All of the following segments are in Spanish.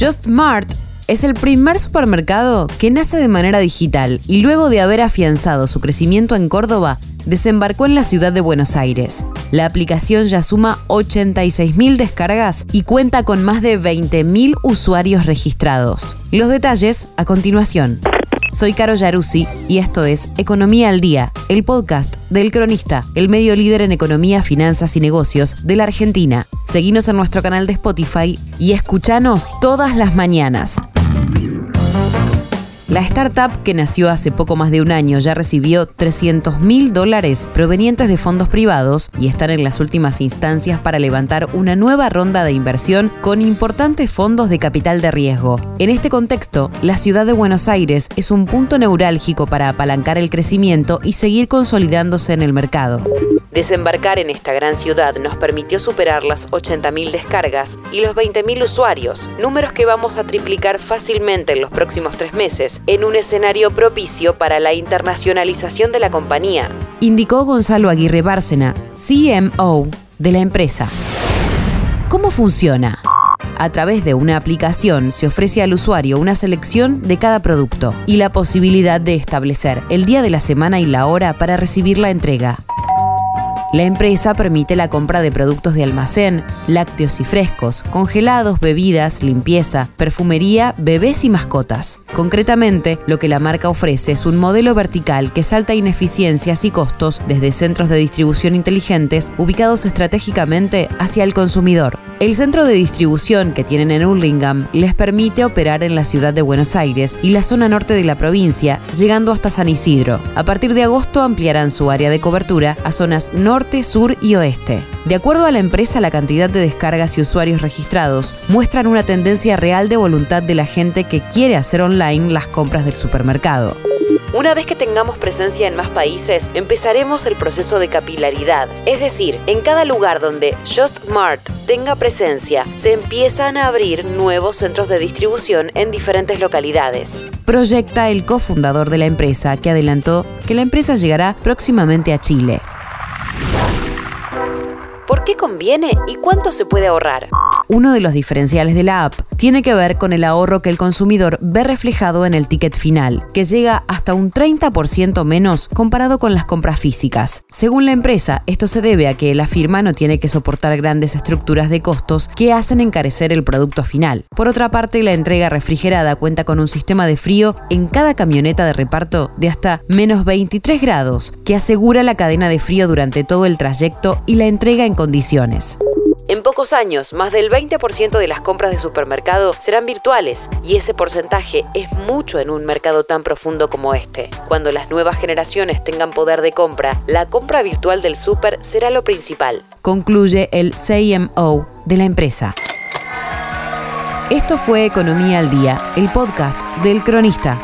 Just Mart es el primer supermercado que nace de manera digital y luego de haber afianzado su crecimiento en Córdoba, desembarcó en la ciudad de Buenos Aires. La aplicación ya suma 86.000 descargas y cuenta con más de 20.000 usuarios registrados. Los detalles a continuación. Soy Caro Yaruzzi y esto es Economía al Día, el podcast del Cronista, el medio líder en economía, finanzas y negocios de la Argentina. Seguinos en nuestro canal de Spotify y escuchanos todas las mañanas. La startup que nació hace poco más de un año ya recibió 300 mil dólares provenientes de fondos privados y están en las últimas instancias para levantar una nueva ronda de inversión con importantes fondos de capital de riesgo. En este contexto, la ciudad de Buenos Aires es un punto neurálgico para apalancar el crecimiento y seguir consolidándose en el mercado. Desembarcar en esta gran ciudad nos permitió superar las 80.000 descargas y los 20.000 usuarios, números que vamos a triplicar fácilmente en los próximos tres meses, en un escenario propicio para la internacionalización de la compañía, indicó Gonzalo Aguirre Bárcena, CMO de la empresa. ¿Cómo funciona? A través de una aplicación se ofrece al usuario una selección de cada producto y la posibilidad de establecer el día de la semana y la hora para recibir la entrega. La empresa permite la compra de productos de almacén, lácteos y frescos, congelados, bebidas, limpieza, perfumería, bebés y mascotas. Concretamente, lo que la marca ofrece es un modelo vertical que salta ineficiencias y costos desde centros de distribución inteligentes ubicados estratégicamente hacia el consumidor. El centro de distribución que tienen en Hurlingham les permite operar en la ciudad de Buenos Aires y la zona norte de la provincia, llegando hasta San Isidro. A partir de agosto ampliarán su área de cobertura a zonas norte, sur y oeste. De acuerdo a la empresa, la cantidad de descargas y usuarios registrados muestran una tendencia real de voluntad de la gente que quiere hacer online las compras del supermercado. Una vez que tengamos presencia en más países, empezaremos el proceso de capilaridad. Es decir, en cada lugar donde Just Mart tenga presencia, se empiezan a abrir nuevos centros de distribución en diferentes localidades. Proyecta el cofundador de la empresa, que adelantó que la empresa llegará próximamente a Chile. ¿Por qué conviene y cuánto se puede ahorrar? Uno de los diferenciales de la app tiene que ver con el ahorro que el consumidor ve reflejado en el ticket final, que llega hasta un 30% menos comparado con las compras físicas. Según la empresa, esto se debe a que la firma no tiene que soportar grandes estructuras de costos que hacen encarecer el producto final. Por otra parte, la entrega refrigerada cuenta con un sistema de frío en cada camioneta de reparto de hasta menos 23 grados, que asegura la cadena de frío durante todo el trayecto y la entrega en condiciones. En pocos años, más del 20% de las compras de supermercado serán virtuales y ese porcentaje es mucho en un mercado tan profundo como este. Cuando las nuevas generaciones tengan poder de compra, la compra virtual del súper será lo principal, concluye el CMO de la empresa. Esto fue Economía al Día, el podcast del cronista.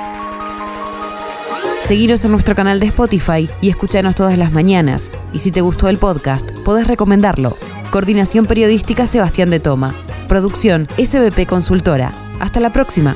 Seguiros en nuestro canal de Spotify y escuchanos todas las mañanas. Y si te gustó el podcast, podés recomendarlo. Coordinación Periodística Sebastián de Toma. Producción SBP Consultora. Hasta la próxima.